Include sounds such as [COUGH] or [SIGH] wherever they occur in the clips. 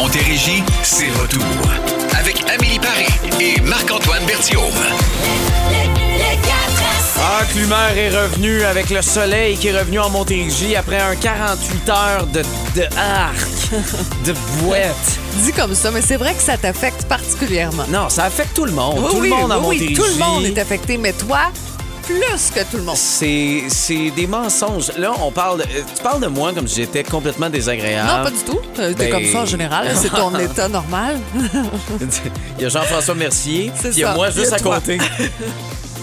Montérégie, c'est retour. Avec Amélie Paris et Marc-Antoine Berthiaume. Ah, Clumer est revenu avec le soleil qui est revenu en Montérégie après un 48 heures de, de arc, [LAUGHS] de bouette. [LAUGHS] Dit comme ça, mais c'est vrai que ça t'affecte particulièrement. Non, ça affecte tout le monde. Oui, tout oui, le monde en oui, oui, Montérégie. tout le monde est affecté, mais toi, plus que tout le monde. C'est, c'est des mensonges. Là, on parle. de- euh, tu parles de moi comme si j'étais complètement désagréable. Non, pas du tout. Euh, T'es Ben- comme ça en général. C'est ton [LAUGHS] état normal. Il y a Jean-François Mercier, C'est il y a moi juste à côté. [LAUGHS]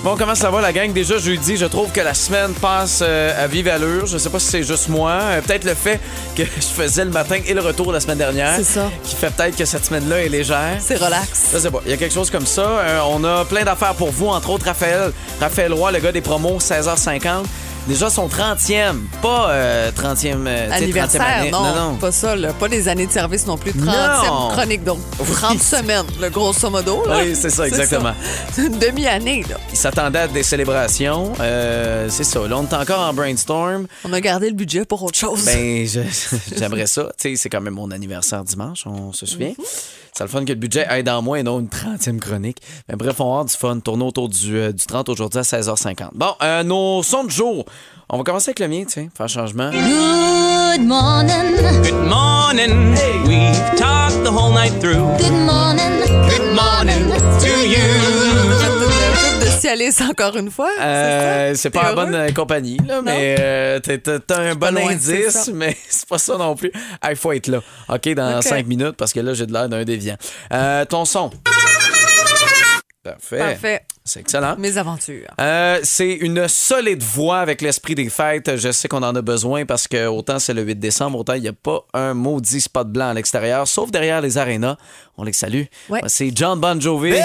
Bon, comment ça va la gang? Déjà jeudi, je trouve que la semaine passe euh, à vive allure. Je sais pas si c'est juste moi. Euh, peut-être le fait que [LAUGHS] je faisais le matin et le retour la semaine dernière. C'est ça. Qui fait peut-être que cette semaine-là est légère. C'est relax. Je sais pas. Il y a quelque chose comme ça. Euh, on a plein d'affaires pour vous, entre autres Raphaël. Raphaël Roy, le gars des promos, 16h50. Déjà son 30e, pas euh, 30e, euh, 30e Anniversaire, année. non, non, non. pas ça. là. Pas des années de service non plus. 30e Non. chronique, donc 30 semaines, le grosso modo. là. Oui, c'est ça, exactement. C'est une demi-année. là. Il s'attendait à des célébrations. Euh, c'est ça. Là, on est encore en brainstorm. On a gardé le budget pour autre chose. Ben, je- [LAUGHS] j'aimerais ça. Tu sais, c'est quand même mon anniversaire dimanche, on se souvient. C'est le fun que le budget aide en moins et non une 30e chronique. Mais bref, on va avoir du fun. Tourner autour du, euh, du 30 aujourd'hui à 16h50. Bon, euh, nos sons de jour. On va commencer avec le mien, tiens, faire changement. Good morning. Good morning. We've talked the whole night through. Good morning. Good morning encore une fois. Euh, c'est T'es pas en heureux? bonne euh, compagnie, là, mais euh, t'as- un bon loin, indice, mais [LAUGHS] c'est pas ça non plus. Il faut être là, OK, dans cinq minutes, parce que là, j'ai de l'air d'un déviant. Euh, ton son. Parfait. Parfait. C'est excellent. Mes aventures. Euh, c'est une solide voix avec l'esprit des fêtes. Je sais qu'on en a besoin parce que autant c'est le 8 décembre, autant il n'y a pas un maudit spot blanc à l'extérieur, sauf derrière les arénas. On les salue. Ouais. C'est John Bon Jovi. Ma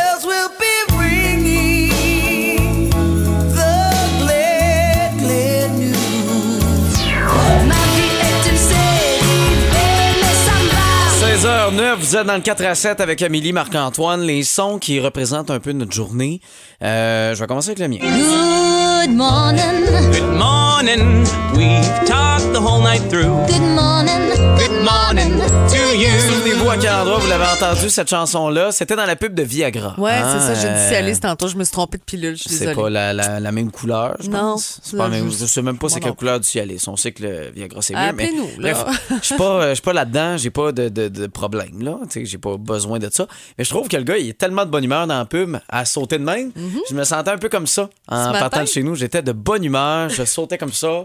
vous êtes dans le 4 à 7 avec Amélie Marc-Antoine. Les sons qui représentent un peu notre journée. Euh, je vais commencer avec le mien. Good morning. Good morning. We've talked the whole night through. Good morning. Good morning to you. Souvenez-vous à quel endroit vous l'avez entendu cette chanson-là? C'était dans la pub de Viagra. Ouais, Hein, c'est ça. J'ai dit Cialis tantôt. Je me suis trompée de pilule. Je suis C'est désolée. pas la, la- la même couleur, je Non, pense. C'est pas la même, je- sais même pas c'est quelle couleur du Cialis. On sait que le Viagra, c'est mieux. Mais là. bref, je suis pas, euh, je suis pas là-dedans. J'ai pas de, de- de problème, là. Tu sais, j'ai pas besoin de ça. Mais je trouve que le gars, il est tellement de bonne humeur dans la pub à sauter de même. Je me sentais un peu comme ça. En. Ce partant matin? de chez nous, j'étais de bonne humeur. Je sautais comme ça.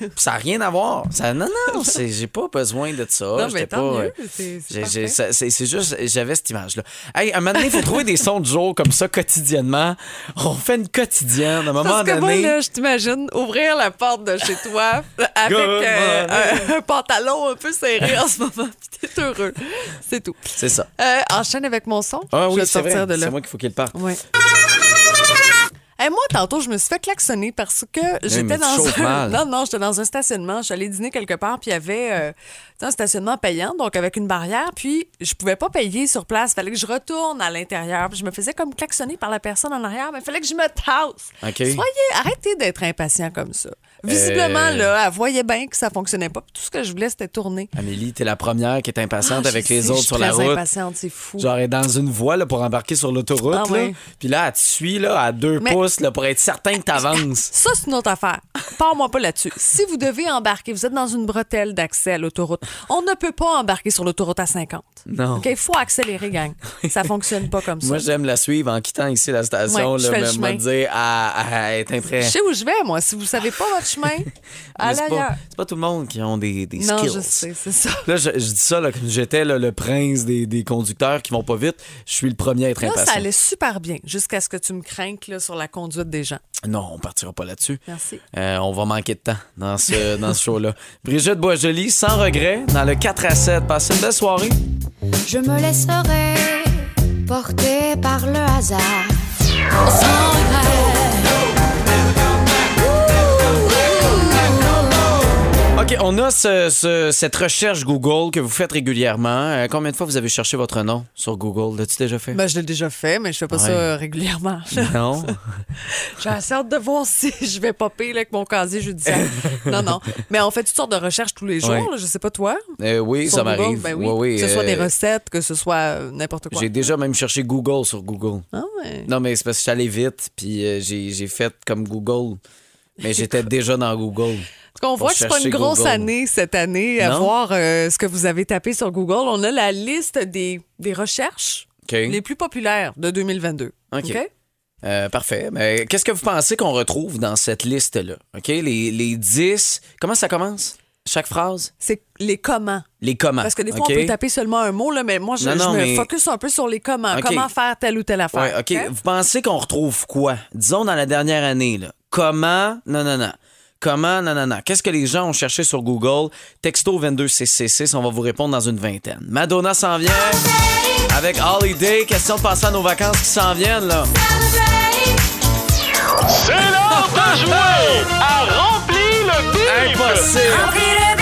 Puis [LAUGHS] ça n'a rien à voir. Ça, non, non, [LAUGHS] c'est- j'ai pas besoin de ça. Non, J'étais mais pas, tant euh, mieux. C'est- c'est ça- juste, j'avais cette image-là. Hey, un moment donné, il faut trouver des sons de jour comme ça quotidiennement. On fait une quotidienne. À un moment Parce que moi, donné. là, je t'imagine ouvrir la porte de chez toi [LAUGHS] avec euh, un, un pantalon un peu serré en ce moment. Puis t'es heureux. C'est tout. C'est ça. Euh, enchaîne avec mon son. Ah je oui, vais vrai. sortir de là. C'est moi qu'il faut qu'il parte. Ouais. Hey, moi, tantôt, je me suis fait klaxonner parce que j'étais dans un... mal. Non, non, j'étais dans un stationnement. Je suis allée dîner quelque part, puis il y avait euh, un stationnement payant, donc avec une barrière, puis je pouvais pas payer sur place. fallait que je retourne à l'intérieur. Puis je me faisais comme klaxonner par la personne en arrière, mais il fallait que je me tasse. Soyez, arrêtez d'être impatient comme ça. Visiblement, Euh. là, elle voyait bien que ça fonctionnait pas. Puis tout ce que je voulais, c'était tourner. Amélie, t'es la première qui est impatiente Ah, avec je les sais, autres je suis sur la route. impatiente, c'est fou. Genre, elle est dans une voie là, pour embarquer sur l'autoroute. Ah là. Puis là, elle te suit là, à deux Mais- pouces là, pour être certain que t'avances. [LAUGHS] Ça, c'est une autre affaire. Parle-moi pas là-dessus. Si vous devez embarquer, vous êtes dans une bretelle d'accès à l'autoroute, on ne peut pas embarquer sur l'autoroute à 50. Non. OK, il faut accélérer, gang. [LAUGHS] Ça fonctionne pas comme ça. Moi, j'aime la suivre en quittant ici la station. Ouais, je fais le me, chemin. me dire à, à être je impré- sais où je vais, moi. Si vous savez pas votre chemin, c'est pas, pas tout le monde qui ont des, des Non, skills. je sais, c'est ça. Là, je, je dis ça là, comme j'étais le prince des, des conducteurs qui vont pas vite. Je suis le premier à être Là, impatient. ça allait super bien jusqu'à ce que tu me craignes là, sur la conduite des gens. Non, on partira pas là-dessus. Merci. Euh, on va manquer de temps dans ce, dans ce show-là. [LAUGHS] Brigitte Boisjoli, sans regret, dans le 4 à 7. Passez une belle soirée. Je me laisserai porter par le hasard. Sans regret. OK, on a ce- ce- cette recherche Google que vous faites régulièrement. Euh, combien de fois vous avez cherché votre nom sur Google? L'as-tu déjà fait? Ben, je l'ai déjà fait, mais je fais pas Ouais. ça régulièrement. [LAUGHS] non? [LAUGHS] J'ai assez hâte de voir [LAUGHS] si je vais popper là, avec mon casier judiciaire. non, non. Mais on fait toutes sortes de recherches tous les jours. Ouais. là, je sais pas toi. Euh, oui, Sur ça m'arrive. ben oui. Ouais, oui, que ce soit euh, des recettes, que ce soit euh, n'importe quoi. J'ai déjà même cherché Google sur Google. Ah ouais. Non, mais c'est parce que je suis allé vite, puis euh, j'ai fait comme Google. Mais j'étais déjà dans Google. Pour voit que c'est pas une grosse Google. année cette année à voir euh, ce que vous avez tapé sur Google. On a la liste des, des recherches les plus populaires de 2022. OK. Euh, parfait. Mais qu'est-ce que vous pensez qu'on retrouve dans cette liste-là? OK? Les, les 10. Comment ça commence? Chaque phrase? C'est les comment. Les comment. Parce que des fois, on peut taper seulement un mot, là, mais moi, je, Non, je non, me mais- focus un peu sur les comment. Comment faire telle ou telle affaire. Ouais, OK? Vous pensez qu'on retrouve quoi? Disons dans la dernière année, là. Comment? Non, non, non. Comment? Non. Qu'est-ce que les gens ont cherché sur Google? Texto 22CC6, on va vous répondre dans une vingtaine. Madonna s'en vient avec Holiday. Question de passer à nos vacances qui s'en viennent, là. C'est l'heure de jouer à Remplir le bip! Impossible!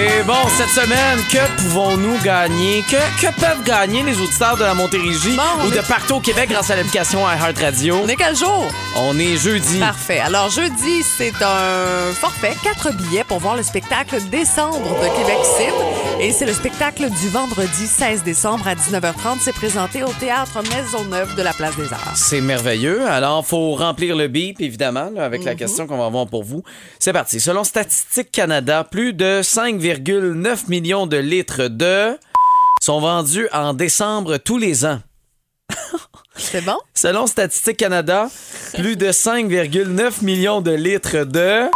Et bon, cette semaine, que pouvons-nous gagner? Que, que peuvent gagner les auditeurs de la Montérégie Bon, ou de est- partout au Québec grâce à l'application iHeartRadio? On est quel jour? On est jeudi. Parfait. Alors, jeudi, c'est un forfait, quatre billets pour voir le spectacle Décembre de Québec City. Et c'est le spectacle du vendredi 16 décembre à 19h30. C'est présenté au Théâtre Maisonneuve de la Place des Arts. C'est merveilleux. Alors, faut remplir le bip, évidemment, là, avec Mhm. la question qu'on va avoir pour vous. C'est parti. Selon Statistique Canada, plus de 5,9 millions de litres de sont vendus en décembre tous les ans. [LAUGHS] C'est bon? Selon Statistique Canada, plus de 5,9 millions de litres de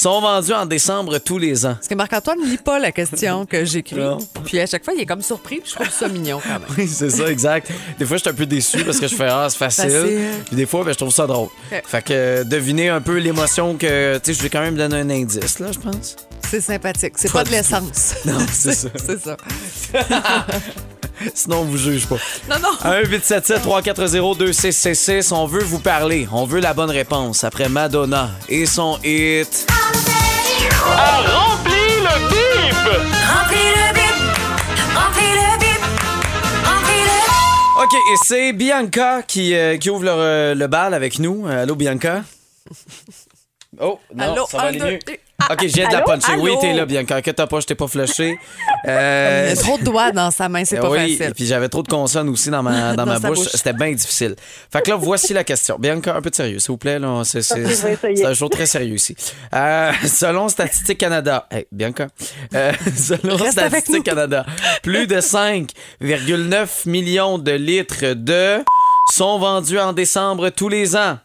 sont vendus en décembre tous les ans. Parce que Marc-Antoine ne lit pas la question que j'écris. Puis à chaque fois, il est comme surpris. Puis je trouve ça mignon quand même. Oui, c'est ça, exact. Des fois, je suis un peu déçu parce que je fais Ah, c'est facile. Facile. Puis des fois, ben, je trouve ça drôle. Fait que euh, devinez un peu l'émotion que. Tu sais, je vais quand même donner un indice, là, je pense. C'est sympathique. C'est Pas pas de l'essence. Non, c'est [LAUGHS] ça. C'est ça. [LAUGHS] [LAUGHS] Sinon, on vous juge pas. Non, non. 1-877-340-2666. On veut vous parler. On veut la bonne réponse après Madonna et son hit. À Remplir le bip! OK, et c'est Bianca qui, euh, qui ouvre le, euh, le bal avec nous. Euh, Allô, Bianca? [LAUGHS] Oh, non, Allô, ça va un, aller deux, mieux. et- OK, je viens de la Allô? puncher. Oui, t'es là, Bianca. Que t'as pas, je t'ai pas flushé. Il Euh, y a trop de doigts dans sa main, c'est pas oui, et facile. puis j'avais trop de consonnes aussi dans ma, [LAUGHS] dans Dans ma bouche. bouche. C'était bien difficile. Fait que là, voici la question. Bianca, un peu de sérieux, s'il vous plaît. Là. C'est, un show très sérieux ici. Euh, [LAUGHS] selon Statistique Canada, hey, Bianca, euh, [LAUGHS] selon Reste Statistique. Canada, plus de 5,9 millions de litres de sont vendus en décembre tous les ans.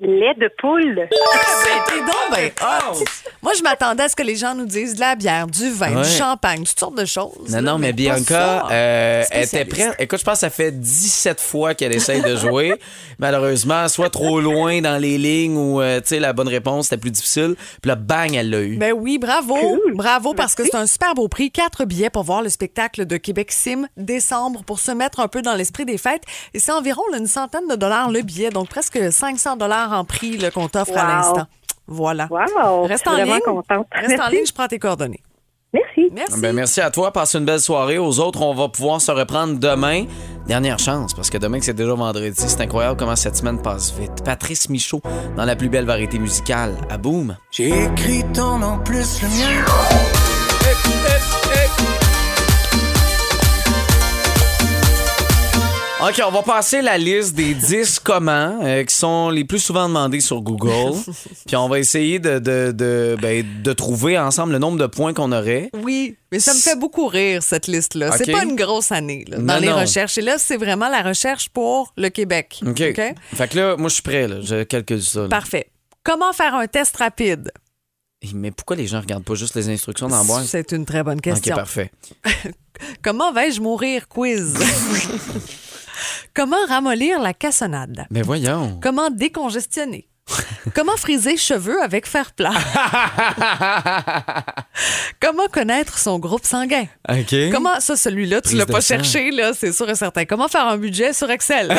Lait de poule. T'es donc ben hot. Moi, je m'attendais à ce que les gens nous disent de la bière, du vin, Ouais. du champagne, toutes sortes de choses. Non, là, non, mais, pas Bianca, euh, elle était prête. Écoute, je pense que ça fait 17 fois qu'elle essaye de jouer. [LAUGHS] Malheureusement, soit trop loin dans les lignes ou, euh, tu sais, la bonne réponse, c'était plus difficile. Puis là, bang, elle l'a eu. Ben oui, bravo. Cool. Bravo parce que c'est un super beau prix. Quatre billets pour voir le spectacle de Québec Sim décembre pour se mettre un peu dans l'esprit des fêtes. Et c'est environ là, une centaine de dollars le billet, donc presque 500 dollars en prix là, qu'on t'offre à l'instant. Voilà. Wow. Reste je en suis vraiment ligne. contente. Reste en ligne, je prends tes coordonnées. Merci. Merci. Ben, merci à toi. Passe une belle soirée. Aux autres, on va pouvoir se reprendre demain. Dernière chance, parce que demain, c'est déjà vendredi. C'est incroyable comment cette semaine passe vite. Patrice Michaud, dans la plus belle variété musicale, à Boom. J'ai écrit ton nom plus le mien. OK, on va passer la liste des 10 comment euh, qui sont les plus souvent demandés sur Google. [LAUGHS] Puis on va essayer de, de, de, ben, de trouver ensemble le nombre de points qu'on aurait. Oui, mais ça me fait beaucoup rire, cette liste-là. C'est OK. pas une grosse année là, dans Non, les non. recherches. Et là, c'est vraiment la recherche pour le Québec. OK. Fait que là, moi, je suis prêt. Là. Je calcule ça. là. Parfait. Comment faire un test rapide? Mais pourquoi les gens regardent pas juste les instructions dans la boîte? C'est une très bonne OK, question. parfait. [LAUGHS] Comment vais-je mourir? Quiz. [LAUGHS] Comment ramollir la cassonade? Mais voyons. Comment décongestionner? [LAUGHS] Comment friser cheveux avec fer plat? [LAUGHS] Comment connaître son groupe sanguin? Comment, ça, celui-là, tu l'as pas sang. cherché, là, c'est sûr et certain. Comment faire un budget sur Excel? [LAUGHS]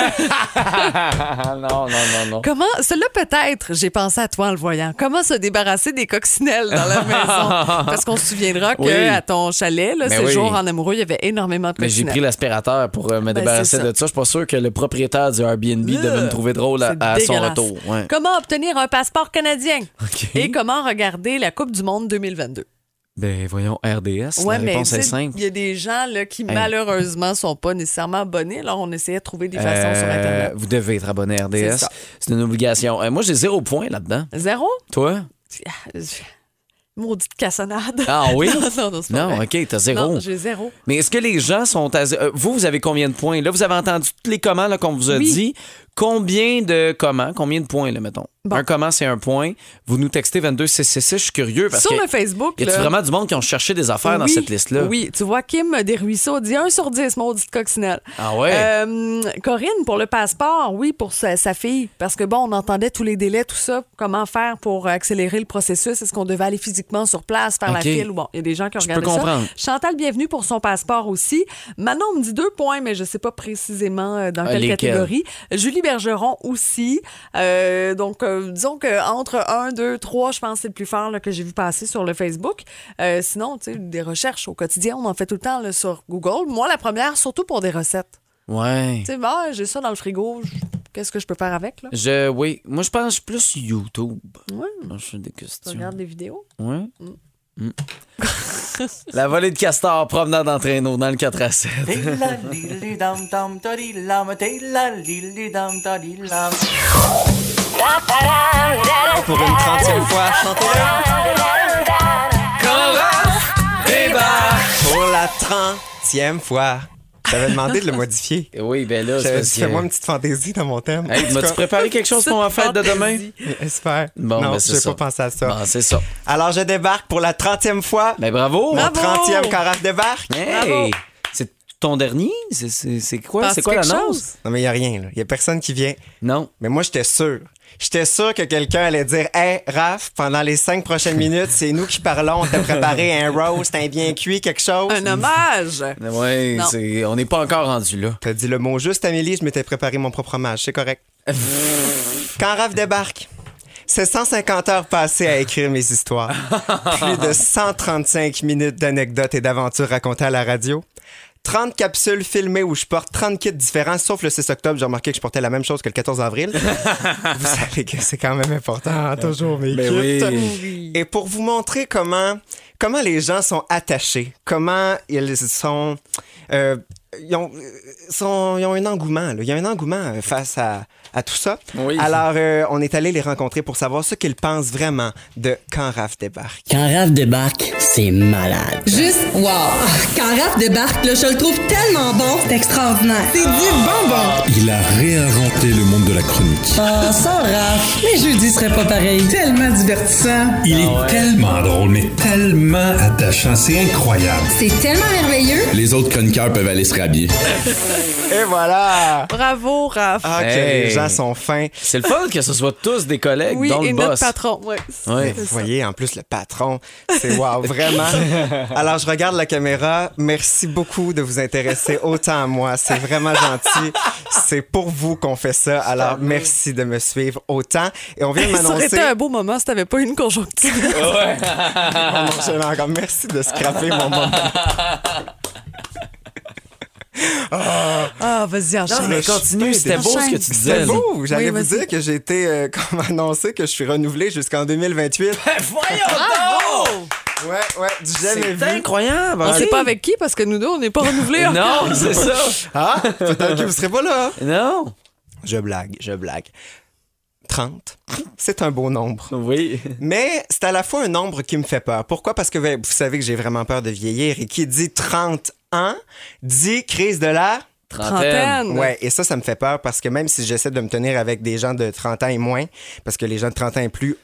non, non, non, non. Comment, celui-là peut-être, j'ai pensé à toi en le voyant. Comment se débarrasser des coccinelles dans la maison? Parce qu'on se souviendra que Oui. à ton chalet, là, Mais ces oui. jours en amoureux, il y avait énormément de Mais j'ai coccinelles. pris l'aspirateur pour euh, me Ben, débarrasser de ça. Je suis pas sûr que le propriétaire du Airbnb devait me trouver drôle à, son retour. Ouais. Comment obtenir un passeport canadien? Et comment regarder la Coupe du Monde 2022? Ben voyons, RDS, Ouais, la mais réponse est simple. il y a des gens là, qui Hey. malheureusement sont pas nécessairement abonnés. Alors on essayait de trouver des façons sur Euh, Internet. vous devez être abonné à RDS. C'est une obligation. Euh, moi, j'ai zéro point là-dedans. Zéro? Toi? Maudite cassonade. Ah oui? [LAUGHS] non, non, non, c'est pas Non, vrai. OK, t'as zéro. J'ai zéro. Mais est-ce que les gens sont à... euh, Vous, vous avez combien de points? Là, vous avez entendu tous les comment là, qu'on vous a Oui. dit. Combien de comment? Combien de points, là, mettons? Bon. Un comment, c'est un point. Vous nous textez 22666. Je suis curieux parce Sur que... le Facebook, Y a-tu là, vraiment du monde qui ont cherché des affaires dans cette liste-là? Oui, tu vois, Kim Desruisseaux dit 1 sur 10, maudite coccinelle. Ah ouais? Euh, Corinne, pour le passeport, oui, pour sa, sa fille. Parce que bon, on entendait tous les délais, tout ça. Comment faire pour accélérer le processus? Est-ce qu'on devait aller physiquement sur place, faire la file? Bon, il y a des gens qui ont Je regardé peux comprendre. ça. Chantal, bienvenue pour son passeport aussi. Manon me dit deux points, mais je sais pas précisément euh, dans Euh, quelle catégorie. Julie Bergeron aussi. Euh, donc, euh, disons qu'entre 1, 2, 3, je pense que c'est le plus fort là, que j'ai vu passer sur le Facebook. Euh, sinon, tu sais, des recherches au quotidien, on en fait tout le temps là, sur Google. Moi, la première, surtout pour des recettes. Ouais. Tu sais, bah, j'ai ça dans le frigo, je- qu'est-ce que je peux faire avec? Là? Je, oui. Moi, je pense plus YouTube. Moi, je fais des Tu questions. regardes des vidéos? Ouais. Mm. La volée de castor promenant dans traîneau dans le 4 à 7. Pour une trentième fois, chantez-le. Pour la trentième fois. J'avais demandé de le modifier. [LAUGHS] Oui, ben là, c'est parce que... fais-moi une petite fantaisie dans mon thème. Hey, m'as-tu cas, préparé quelque chose pour ma fête de demain? Super. Bon, non, ben, je ça. pas pensé à ça. Bon, c'est ça. Alors, je débarque pour la trentième fois. Ben bravo! Mon Bravo! 30e carafe débarque. Hey! C'est ton dernier? C'est- quoi? Quoi l'annonce? chose? Non, mais il n'y a rien. là. Il n'y a personne qui vient. Non. Mais moi, j'étais sûr. J'étais sûr que quelqu'un allait dire Hey, Raph, pendant les cinq prochaines [LAUGHS] minutes, c'est nous qui parlons. On t'a préparé un roast, un bien cuit, quelque chose. Un hommage! C'est- on n'est pas encore rendu là. T'as dit le mot juste, Amélie, je m'étais préparé mon propre hommage. C'est correct. [LAUGHS] Quand Raph débarque, c'est 150 heures passées à écrire mes histoires. [LAUGHS] Plus de 135 minutes d'anecdotes et d'aventures racontées à la radio. 30 capsules filmées où je porte 30 kits différents, sauf le 6 octobre, j'ai remarqué que je portais la même chose que le 14 avril. [LAUGHS] vous savez que c'est quand même important, hein, toujours mes Ben kits. oui. Et pour vous montrer comment, comment les gens sont attachés, comment ils sont, euh, ils ont, euh, sont- ils ont un engouement. là. Il y a un engouement euh, face à, à tout ça. Oui. Alors, euh, on est allé les rencontrer pour savoir ce qu'ils pensent vraiment de quand Raph débarque. Quand Raph débarque, c'est malade. Juste, wow! Quand Raph débarque, là, je le trouve tellement bon. C'est extraordinaire. C'est du bonbon. Il a réinventé le monde de la chronique. Ah, sans Raph, mes jeudis seraient pas pareils. Tellement divertissant. Il est tellement drôle, mais tellement attachant. C'est incroyable. C'est tellement merveilleux. Les autres chroniqueurs peuvent aller se Et voilà! Bravo, Raph! Ah, que Hey. les gens sont fins. C'est le fun que ce soit tous des collègues, oui, dont et le notre boss. patron. Ouais, Ouais. Vous voyez, en plus, le patron, c'est wow, vraiment. Alors, je regarde la caméra. Merci beaucoup de vous intéresser autant à moi. C'est vraiment gentil. C'est pour vous qu'on fait ça. Alors, merci de me suivre autant. Et on vient de Ça aurait m'annoncer... été un beau moment si t'avais pas eu une. Oh l'ai [LAUGHS] encore. Merci de scraper mon moment. [LAUGHS] Ah, vas-y, Non, enchaîne. mais continue, c'était beau ce que tu disais. Là. beau. J'allais Oui, vous vas-y. dire que j'ai été euh, [LAUGHS] comme annoncé que je suis renouvelé jusqu'en 2028. Voyons Bravo! Ouais, ouais, du jamais vu. C'est incroyable. On OK. sait pas avec qui parce que nous deux, on n'est pas renouvelés. Non, c'est ça. [LAUGHS] Ah, peut-être que vous serez pas là. Non. Je blague, je blague. 30, c'est un beau nombre. Oui. Mais c'est à la fois un nombre qui me fait peur. Pourquoi? Parce que ben, vous savez que j'ai vraiment peur de vieillir et qui dit 30 ans dit crise de la... Trentaine. Ouais, et ça, ça me fait peur parce que même si j'essaie de me tenir avec des gens de 30 ans et moins, parce que les gens de 30 ans et plus,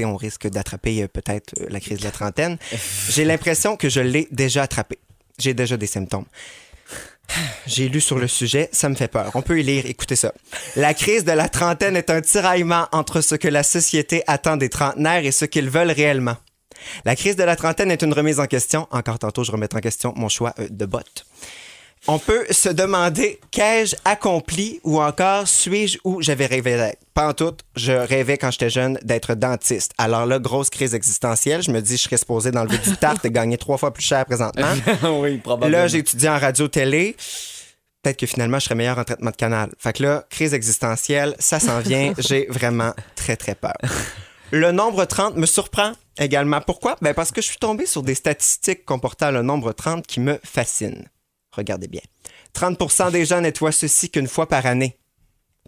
on risque d'attraper euh, peut-être euh, la crise de la trentaine, [LAUGHS] j'ai l'impression que je l'ai déjà attrapé. J'ai déjà des symptômes. J'ai lu sur le sujet, ça me fait peur. On peut y lire, écoutez ça. La crise de la trentaine est un tiraillement entre ce que la société attend des trentenaires et ce qu'ils veulent réellement. La crise de la trentaine est une remise en question. Encore tantôt, je remettrai en question mon choix euh, de botte. On peut se demander qu'ai-je accompli ou encore suis-je où? J'avais rêvé d'être. Tout, je rêvais quand j'étais jeune d'être dentiste. Alors là, grosse crise existentielle, je me dis je serais supposé d'enlever du tarte et gagner trois fois plus cher présentement. [LAUGHS] oui, probablement. Là, j'ai étudié en radio-télé. Peut-être que finalement, je serais meilleur en traitement de canal. Fait que là, crise existentielle, ça s'en vient. [LAUGHS] j'ai vraiment très, très peur. Le nombre 30 me surprend également. Pourquoi? Ben parce que je suis tombé sur des statistiques comportant le nombre 30 qui me fascinent. Regardez bien. 30% des gens nettoient ceci qu'une fois par année.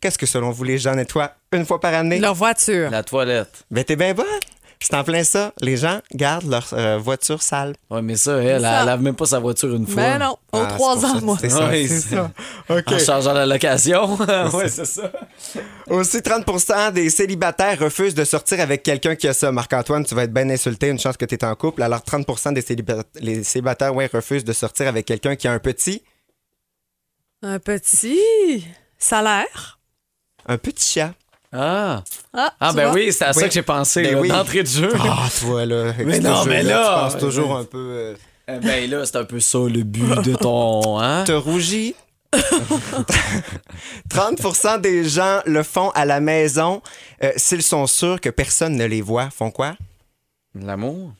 Qu'est-ce que selon vous, les gens nettoient une fois par année? Leur voiture. La toilette. Ben t'es bien bonne. C'est en plein ça. Les gens gardent leur euh, voiture sale. Oui, mais ça, elle, elle, ça. lave même pas sa voiture une fois. Ben non, aux Ah, trois ans, moi. C'est ça, Oui, c'est c'est- ça. [LAUGHS] OK. En changeant la location. [LAUGHS] oui, c'est ça. Aussi, 30% des célibataires refusent de sortir avec quelqu'un qui a ça. Marc-Antoine, tu vas être bien insulté, une chance que tu es en couple. Alors, 30% des célibat- les célibataires ouais, refusent de sortir avec quelqu'un qui a un petit, Un petit salaire. un petit chat. Ah. Ah, Ah, ben vois? oui, c'est à ça que j'ai pensé, Ben là, oui. d'entrée de jeu. Ah, toi, là. Mais non, mais là, Tu penses toujours un peu. euh, Eh ben là, c'est un peu ça le but de [LAUGHS] ton. Hein? Te rougis. [LAUGHS] 30% des gens le font à la maison euh, s'ils sont sûrs que personne ne les voit. Font quoi? L'amour?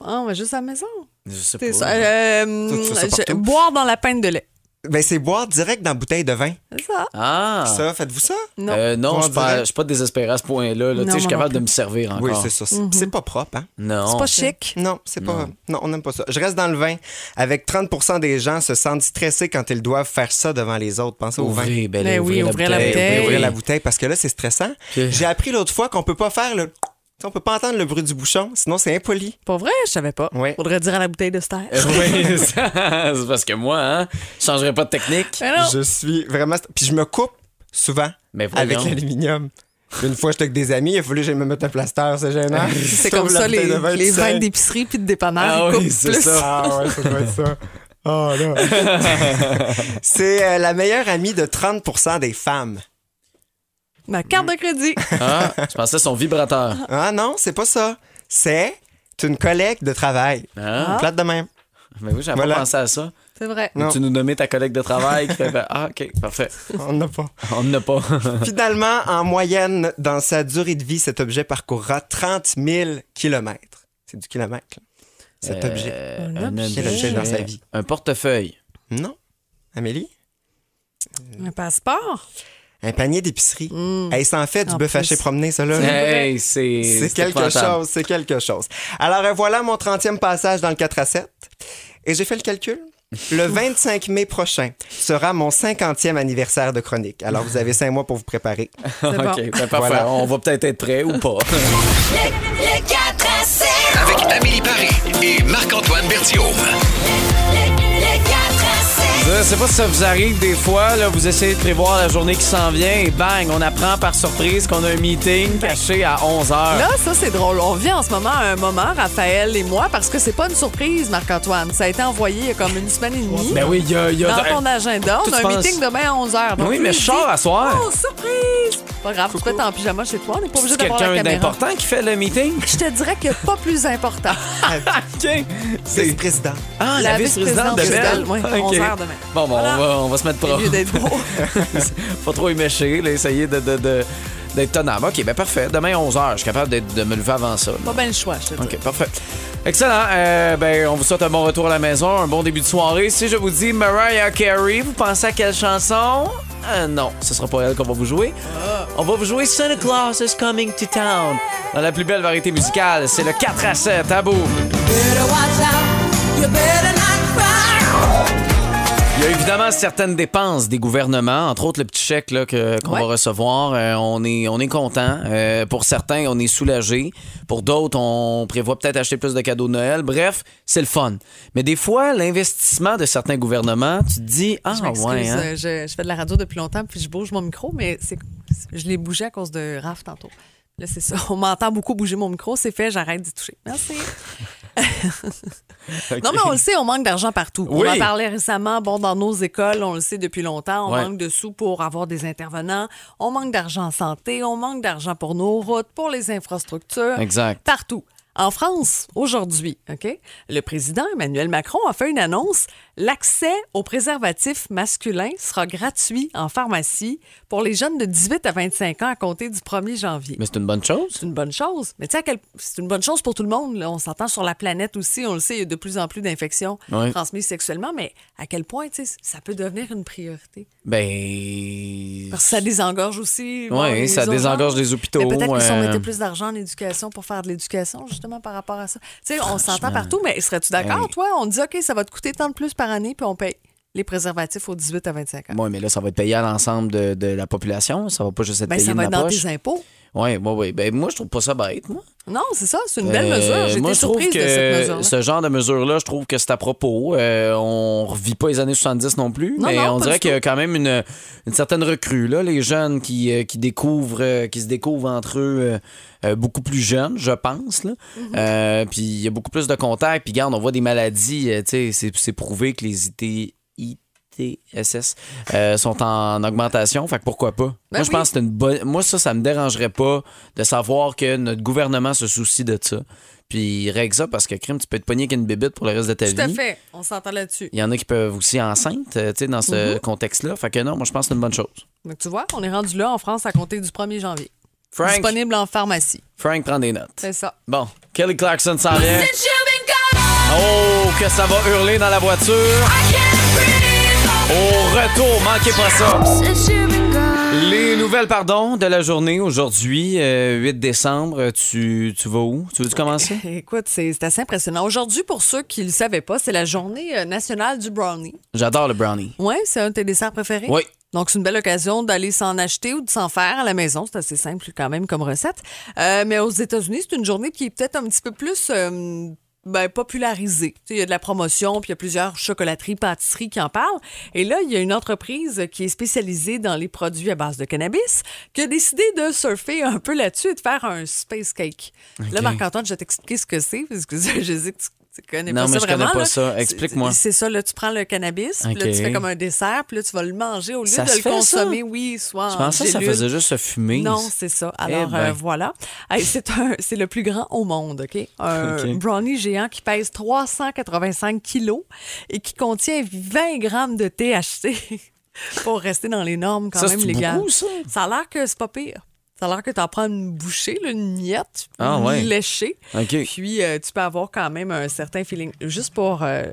Ah, mais juste à la maison. Je sais pas. ça. Euh, je- boire dans la pinte de lait. Ben, c'est boire direct dans la bouteille de vin. C'est ça. Ah. Ça, faites-vous ça? Non. Euh, non, On je suis pas, dirait- je suis pas désespéré à ce point-là. là. Tu sais, Non, Je suis capable de me servir encore. Oui, c'est ça. C'est c'est pas propre, hein? Non. C'est pas chic? Non, c'est pas. Non, on n'aime pas ça. Je reste dans le vin. Avec 30% des gens se sentent stressés quand ils doivent faire ça devant les autres. Pensez au vin. Ben là, Ben oui, ouvrez ouvrez la bouteille. ouvrir la bouteille parce que là, c'est stressant. J'ai appris l'autre fois qu'on peut pas faire le. On peut pas entendre le bruit du bouchon, sinon c'est impoli. Pas vrai? Je savais pas. Ouais. Faudrait dire à la bouteille de [LAUGHS] ster. Oui, [LAUGHS] c'est parce que moi, hein, je changerais pas de technique. Je suis vraiment. Puis je me coupe souvent Mais voyons. avec l'aluminium. Une fois, j'étais avec des amis, il a fallu que j'aille me mettre un plaster, c'est gênant. [LAUGHS] C'est comme ça, les, vin, les vins d'épicerie puis de dépanneur. Ah ils oui, coupent c'est plus. ça. Ah ouais, ça doit être ça. Oh là. c'est euh, la meilleure amie de 30% des femmes. Ma carte de crédit. [LAUGHS] Ah, je pensais son vibrateur. Ah non, c'est pas ça. C'est une collègue de travail. Ah. Plate de même. Mais oui, j'avais Voilà. pas pensé à ça. C'est vrai. Non. Tu nous nommais ta collègue de travail qui fait Ah, OK, parfait. On n'a pas. On n'a pas. [LAUGHS] Finalement, en moyenne, dans sa durée de vie, cet objet parcourra 30 000 kilomètres. C'est du kilomètre, là. cet Euh, objet. un Quel objet dans sa vie? Un portefeuille. Non. Amélie? Un passeport? Un panier d'épicerie. Hey, ça en fait du En bœuf haché promené, ça, là. Hey, c'est. C'est quelque chose, c'est quelque chose. Alors, euh, voilà mon 30e passage dans le 4 à 7. Et j'ai fait le calcul. Le 25 mai prochain sera mon 50e anniversaire de chronique. Alors, vous avez cinq mois pour vous préparer. [LAUGHS] Bon. OK, ben, parfait. Voilà. On va peut-être être prêt ou pas. [LAUGHS] Le 4 à 7. Avec Amélie Paris et Marc-Antoine Berthiaume. Le 4 à 7. Je sais pas si ça vous arrive des fois, là, vous essayez de prévoir la journée qui s'en vient et bang, on apprend par surprise qu'on a un meeting caché à 11 h. Là, ça, c'est drôle. On vit en ce moment un moment, Raphaël et moi, parce que c'est pas une surprise, Marc-Antoine. Ça a été envoyé il y a comme une semaine et demie. Ben oui, il y a. y a- Dans ton agenda, on a un penses- meeting demain à 11h. Oui, mais je sors à soir. Oh, surprise! Pas grave, tu peux être en pyjama chez toi. On n'est pas obligé d'avoir la quelqu'un caméra. d'important qui fait le meeting? Je te dirais que pas plus important. [LAUGHS] OK. C'est. Vice-président. Ah, la, La vice-présidente de vice-présidente Belle. de Belle, oui, 11 heures demain. Bon, bon, Voilà. on, va, on va se mettre Au pro. lieu d'être beau. [LAUGHS] pas trop éméché, là, essayer de, de, de- d'être tenable. OK, ben parfait. Demain, 11h, je suis capable d'être- de me lever avant ça. là. Pas bien le choix, je te dis. OK, parfait. Excellent. Euh, ben, on vous souhaite un bon retour à la maison, un bon début de soirée. Si je vous dis Mariah Carey, vous pensez à quelle chanson? Euh, non, ce sera pas elle qu'on va vous jouer. On va vous jouer Santa Claus is Coming to Town. Dans la plus belle variété musicale, c'est le 4 à 7 à bout. Il y a évidemment certaines dépenses des gouvernements, entre autres le petit chèque là, que- qu'on Ouais. va recevoir. Euh, on est, on est content. Euh, pour certains, on est soulagé. Pour d'autres, on prévoit peut-être acheter plus de cadeaux de Noël. Bref, c'est le fun. Mais des fois, l'investissement de certains gouvernements, tu te dis ah Je ouais. hein? euh, je, je fais de la radio depuis longtemps, puis je bouge mon micro, mais c'est, je l'ai bougé à cause de Raph tantôt. Là, c'est ça. On m'entend beaucoup bouger mon micro. C'est fait, j'arrête d'y toucher. Merci. [LAUGHS] Non, mais on le sait, on manque d'argent partout. Oui. On en parlait récemment. Bon, dans nos écoles, on le sait depuis longtemps, on Ouais. manque de sous pour avoir des intervenants. On manque d'argent en santé. On manque d'argent pour nos routes, pour les infrastructures. Exact. Partout. En France, aujourd'hui, OK, le président Emmanuel Macron a fait une annonce. L'accès aux préservatifs masculins sera gratuit en pharmacie pour les jeunes de 18 à 25 ans à compter du 1er janvier. Mais c'est une bonne chose. C'est une bonne chose. Mais tu sais, quel- c'est une bonne chose pour tout le monde. là. On s'entend sur la planète aussi. On le sait, il y a de plus en plus d'infections Ouais. transmises sexuellement. Mais à quel point, tu sais, ça peut devenir une priorité? Ben. Parce que ça désengorge aussi. bon, les ça désengorge les hôpitaux, Mais peut-être que si on euh, mettait plus d'argent en éducation pour faire de l'éducation, justement, par rapport à ça. Tu sais, on s'entend partout, mais serais-tu d'accord, Hey. toi? On dit, OK, ça va te coûter tant de plus par année, puis on paye les préservatifs aux 18 à 25 ans. Oui, mais là, ça va être payé à l'ensemble de, de la population. Ça va pas juste être Ben, payé ça va être dans poche. tes impôts. Oui, oui, oui. Ben, moi, je trouve pas ça bête, moi. Non, c'est ça, c'est une belle Euh, mesure. J'ai moi, été je trouve surprise que de cette mesure ce genre de mesure-là, je trouve que c'est à propos. Euh, on revit pas les années 70 non plus, Non, mais non, on dirait qu'il y a quand même une, une certaine recrue, là, les jeunes qui, euh, qui découvrent, euh, qui se découvrent entre eux euh, beaucoup plus jeunes, je pense. Là. Euh, puis il y a beaucoup plus de contacts. Puis regarde, on voit des maladies, c'est prouvé que les IT, ITSS euh, sont en augmentation. Fait que pourquoi pas? Ben moi, je pense que c'est une bonne. Moi, ça, ça me dérangerait pas de savoir que notre gouvernement se soucie de ça. Puis règle ça parce que crime, tu peux te pogner avec une bébite pour le reste de ta Tout à vie. fait. On s'entend là-dessus. Il y en a qui peuvent aussi enceintes, euh, tu sais, dans ce Mhm. contexte-là. Fait que non, moi, je pense que c'est une bonne chose. Donc, tu vois, on est rendu là en France à compter du 1er janvier. Frank, Disponible en pharmacie. Frank prend des notes. C'est ça. Bon, Kelly Clarkson s'en vient. Oh, que ça va hurler dans la voiture. Au retour, manquez pas ça. Les nouvelles, pardon, de la journée aujourd'hui, euh, 8 décembre. Tu, tu vas où? Tu veux-tu commencer? [LAUGHS] Écoute, c'est assez impressionnant. Aujourd'hui, pour ceux qui ne le savaient pas, c'est la journée euh, nationale du brownie. J'adore le brownie. Oui, c'est un de tes desserts préférés? Oui. Donc, c'est une belle occasion d'aller s'en acheter ou de s'en faire à la maison. C'est assez simple quand même comme recette. Euh, mais aux États-Unis, c'est une journée qui est peut-être un petit peu plus euh, ben, sais, Il y a de la promotion, puis il y a plusieurs chocolateries, pâtisseries qui en parlent. Et là, il y a une entreprise qui est spécialisée dans les produits à base de cannabis qui a décidé de surfer un peu là-dessus et de faire un space cake. Là. Marc-Antoine, je vais t'expliquer ce que c'est, parce que [LAUGHS] je sais que tu, tu connais Non, pas mais ça je connais pas ça. Explique-moi. C'est ça, là, tu prends le cannabis, puis là, tu fais comme un dessert, puis là, tu vas le manger au lieu Ça de le fait, consommer, ça? oui, soit Je en pensais que ça faisait juste se fumer. Non, c'est ça. Alors, Eh ben. euh, voilà. Hey, c'est le plus grand au monde, OK? Un [LAUGHS] brownie géant qui pèse 385 kilos et qui contient 20 grammes de THC [LAUGHS] pour rester dans les normes quand Ça, même légales. beaucoup, ça? Ça a l'air que c'est pas pire. Ça a l'air que tu en prends une bouchée, là, une miette, Ah, une ouais. léchée. Puis, euh, tu peux avoir quand même un certain feeling. Juste pour... euh,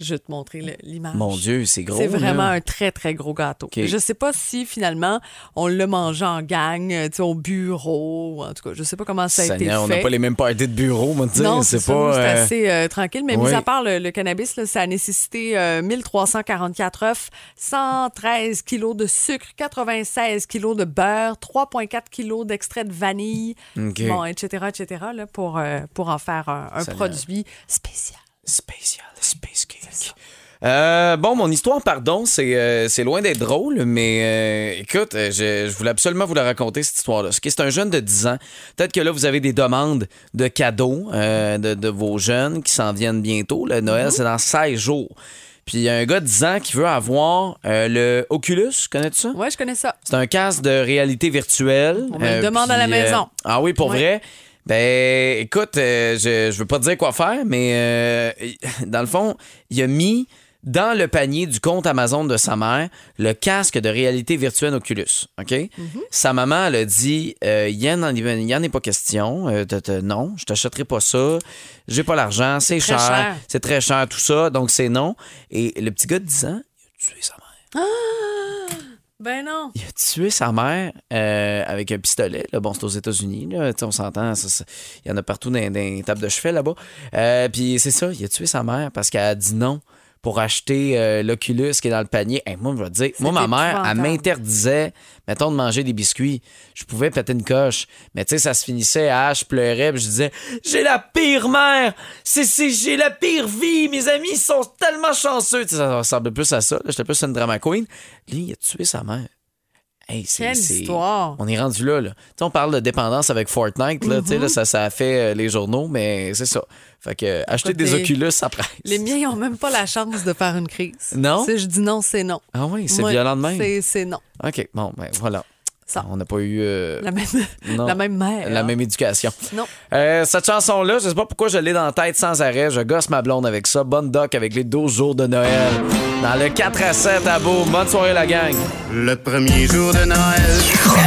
je vais te montrer l'image. Mon Dieu, c'est gros. C'est vraiment là. un très, très gros gâteau. Je sais pas si finalement on l'a mangé en gang, euh, tu sais, au bureau. En tout cas, je sais pas comment ça a Seigneur, on été n'a fait. pas les mêmes parties de bureau, moi, dire. non, c'est pas. euh, assez euh, tranquille. Mais oui. mis à part le, le cannabis, là, ça a nécessité euh, 1344 œufs, 113 kilos de sucre, 96 kilos de beurre, 3,4 kilos d'extrait de vanille, bon, etc., etc., là, pour, pour en faire un, produit spécial. Spécial, space cake. Euh, bon, mon histoire, pardon, c'est euh, c'est loin d'être drôle, mais euh, écoute, je, je voulais absolument vous la raconter, cette histoire-là. C'est un jeune de 10 ans. Peut-être que là, vous avez des demandes de cadeaux de, de vos jeunes qui s'en viennent bientôt. Le Noël, c'est dans 16 jours. Puis il y a un gars de 10 ans qui veut avoir le Oculus, connais-tu ça? Ouais, je connais ça. C'est un casque de réalité virtuelle. On me le demande à la maison. ah oui, pour Ouais. vrai? Ben, écoute, euh, je, je veux pas te dire quoi faire, mais euh, dans le fond, il a mis dans le panier du compte Amazon de sa mère le casque de réalité virtuelle Oculus. OK? Mhm. Sa maman, elle a dit euh, Il y en a- il y en est pas question. Euh, te- non, je t'achèterai pas ça. J'ai pas l'argent. C'est cher. cher. C'est très cher, tout ça. Donc, c'est non. Et le petit gars de 10 ans, il a tué sa mère. Ben non. Il a tué sa mère euh, avec un pistolet. Bon, c'est aux États-Unis. là. On s'entend. Il y en a partout dans, dans les tables de chevet là-bas. Euh, Puis c'est ça, il a tué sa mère parce qu'elle a dit non pour acheter euh, l'Oculus qui est dans le panier. Moi, je vais te dire, moi, ma mère, elle m'interdisait, mettons, de manger des biscuits. Je pouvais péter une coche. Mais tu sais, ça se finissait à je pleurais, puis je disais, j'ai la pire mère! C'est, c'est, j'ai la pire vie! Mes amis sont tellement chanceux! Tu sais, ça ressemblait plus à ça. J'étais plus une drama queen. Lui, il a tué sa mère. Hey, Quelle histoire. On est rendu là. là. On parle de dépendance avec Fortnite. Là, tu sais, là, Mhm. ça, ça a fait euh, les journaux, mais c'est ça. Fait que euh, acheter des Oculus, ça presse. Les miens, ils n'ont même pas la chance de faire une crise. Non? Si je dis non, c'est non. Ah oui, c'est violent de même. c'est- C'est non. OK, bon, ben voilà. Ça. On n'a pas eu euh, La même, [LAUGHS] non, la même mère. la hein. même éducation. Non. Euh, cette chanson-là, je sais pas pourquoi je l'ai dans la tête sans arrêt. Je gosse ma blonde avec ça. Bonne doc avec les 12 jours de Noël. Dans le 4 à 7 à Beau. Bonne soirée, la gang. Le premier jour de Noël.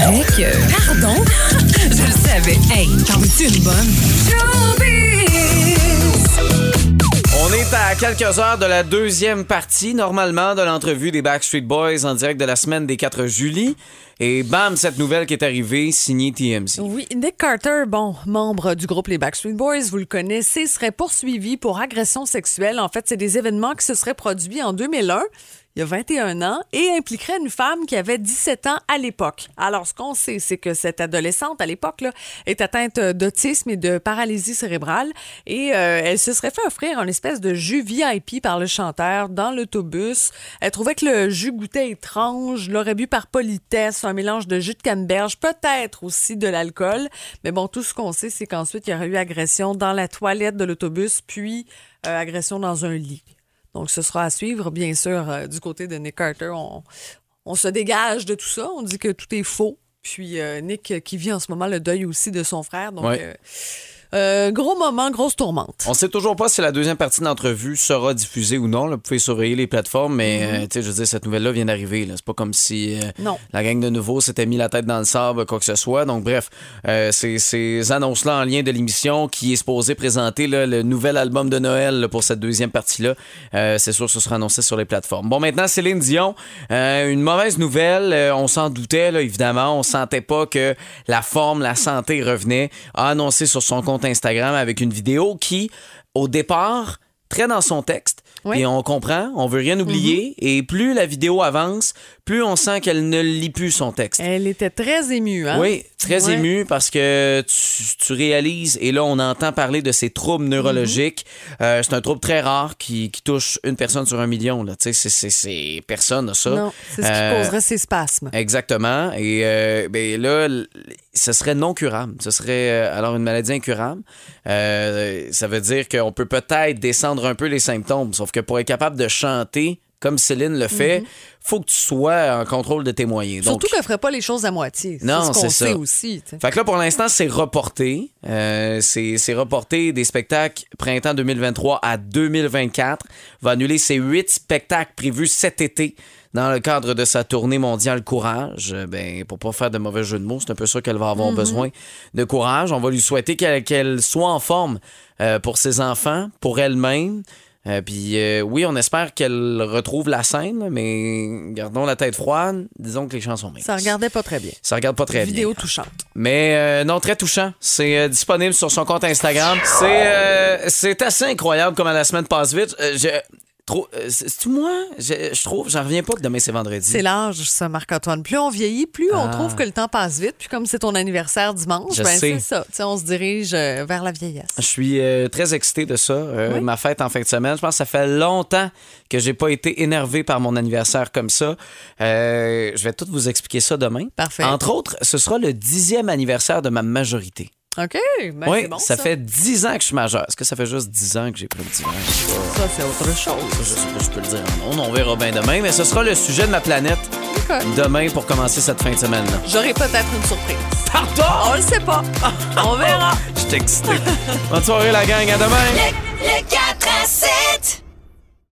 Avec, euh, pardon? [LAUGHS] Je le savais. Hey, t'en veux-tu une bonne? À quelques heures de la deuxième partie, normalement, de l'entrevue des Backstreet Boys en direct de la semaine des 4 juillet. Et bam, cette nouvelle qui est arrivée, signée TMZ. Oui, Nick Carter, bon, membre du groupe Les Backstreet Boys, vous le connaissez, serait poursuivi pour agression sexuelle. En fait, c'est des événements qui se seraient produits en 2001. Il y a 21 ans et impliquerait une femme qui avait 17 ans à l'époque. Alors, ce qu'on sait, c'est que cette adolescente, à l'époque, est atteinte d'autisme et de paralysie cérébrale et euh, elle se serait fait offrir une espèce de jus VIP par le chanteur dans l'autobus. Elle trouvait que le jus goûtait étrange, l'aurait bu par politesse, un mélange de jus de canneberge, peut-être aussi de l'alcool. Mais bon, tout ce qu'on sait, c'est qu'ensuite, il y aurait eu agression dans la toilette de l'autobus, puis euh, agression dans un lit. Donc, ce sera à suivre, bien sûr, euh, du côté de Nick Carter. On, on se dégage de tout ça. On dit que tout est faux. Puis euh, Nick, euh, qui vit en ce moment le deuil aussi de son frère. Donc, Ouais. euh, euh, gros moment, grosse tourmente. On sait toujours pas si la deuxième partie de l'entrevue sera diffusée ou non. là. Vous pouvez surveiller les plateformes, mais Mm-hmm. euh, je veux dire, cette nouvelle-là vient d'arriver. C'est pas comme si euh, Non. la gang de nouveau s'était mis la tête dans le sable, quoi que ce soit. Donc, bref, c'est ces annonces-là en lien de l'émission qui est supposé présenter là, le nouvel album de Noël là, pour cette deuxième partie-là. C'est sûr que ce sera annoncé sur les plateformes. Bon, maintenant, Céline Dion, une mauvaise nouvelle. on s'en doutait, là, évidemment. On sentait pas que la forme, la santé revenait. A annoncé sur son compte Instagram avec une vidéo qui, au départ, très dans son texte. Oui. Et on comprend, on veut rien oublier. Et plus la vidéo avance, plus on sent qu'elle ne lit plus son texte. Elle était très émue, hein? Oui, très Ouais. ému parce que tu, tu réalises, et là, on entend parler de ces troubles neurologiques. Mhm. Euh, c'est un trouble très rare qui, qui touche une personne sur un million. Là. Tu sais, c'est- c'est- personne a ça. Non, c'est ce qui Euh, causerait ces spasmes. Exactement. Et euh, ben là, ce serait non curable. Ce serait alors une maladie incurable. Ça veut dire qu'on peut peut-être descendre un peu les symptômes. Sauf que pour être capable de chanter comme Céline le fait, faut que tu sois en contrôle de tes moyens. Donc. Surtout qu'elle ferait pas les choses à moitié. Non, c'est ce qu'on c'est sait ça. aussi. fait que là, pour l'instant, c'est reporté. Euh, c'est reporté des spectacles printemps 2023 à 2024. Va annuler ses huit spectacles prévus cet été dans le cadre de sa tournée mondiale Courage. Euh, Ben, pour pas faire de mauvais jeu de mots, c'est un peu sûr qu'elle va avoir besoin de courage. On va lui souhaiter qu'elle qu'elle soit en forme euh, pour ses enfants, pour elle-même. Euh, Puis euh, oui, on espère qu'elle retrouve la scène, mais gardons la tête froide. Disons que les chansons minces. Ça regardait pas très bien. Ça regarde pas très bien. Vidéo touchante. Mais euh, non, très touchant. C'est euh, disponible sur son compte Instagram. C'est euh, c'est assez incroyable comment la semaine passe vite. Je- trop, euh, c'est moi? Je, je trouve, j'en reviens pas que demain c'est vendredi. C'est l'âge, ça, Marc-Antoine. Plus on vieillit, plus on Ah. trouve que le temps passe vite. Puis comme c'est ton anniversaire dimanche, ben c'est ça. On se dirige euh, vers la vieillesse. Je suis euh, très excité de ça. Euh, Oui. Ma fête en fin de semaine. Je pense que ça fait longtemps que j'ai pas été énervé par mon anniversaire comme ça. Je vais tout vous expliquer ça demain. Parfait. Entre autres, ce sera le dixième anniversaire de ma majorité. OK? Ben, oui, bon, ça, fait dix ans que je suis majeur. Est-ce que ça fait juste dix ans que j'ai pris le dimanche? Ça, c'est autre chose. Je sais pas si je peux le dire en on verra bien demain, mais ce sera le sujet de ma planète OK. demain pour commencer cette fin de semaine-là. J'aurai peut-être une surprise. Pardon! On le sait pas. [LAUGHS] On verra. Je suis excité. Bonne soirée, la gang. À demain! Le 4 à 7.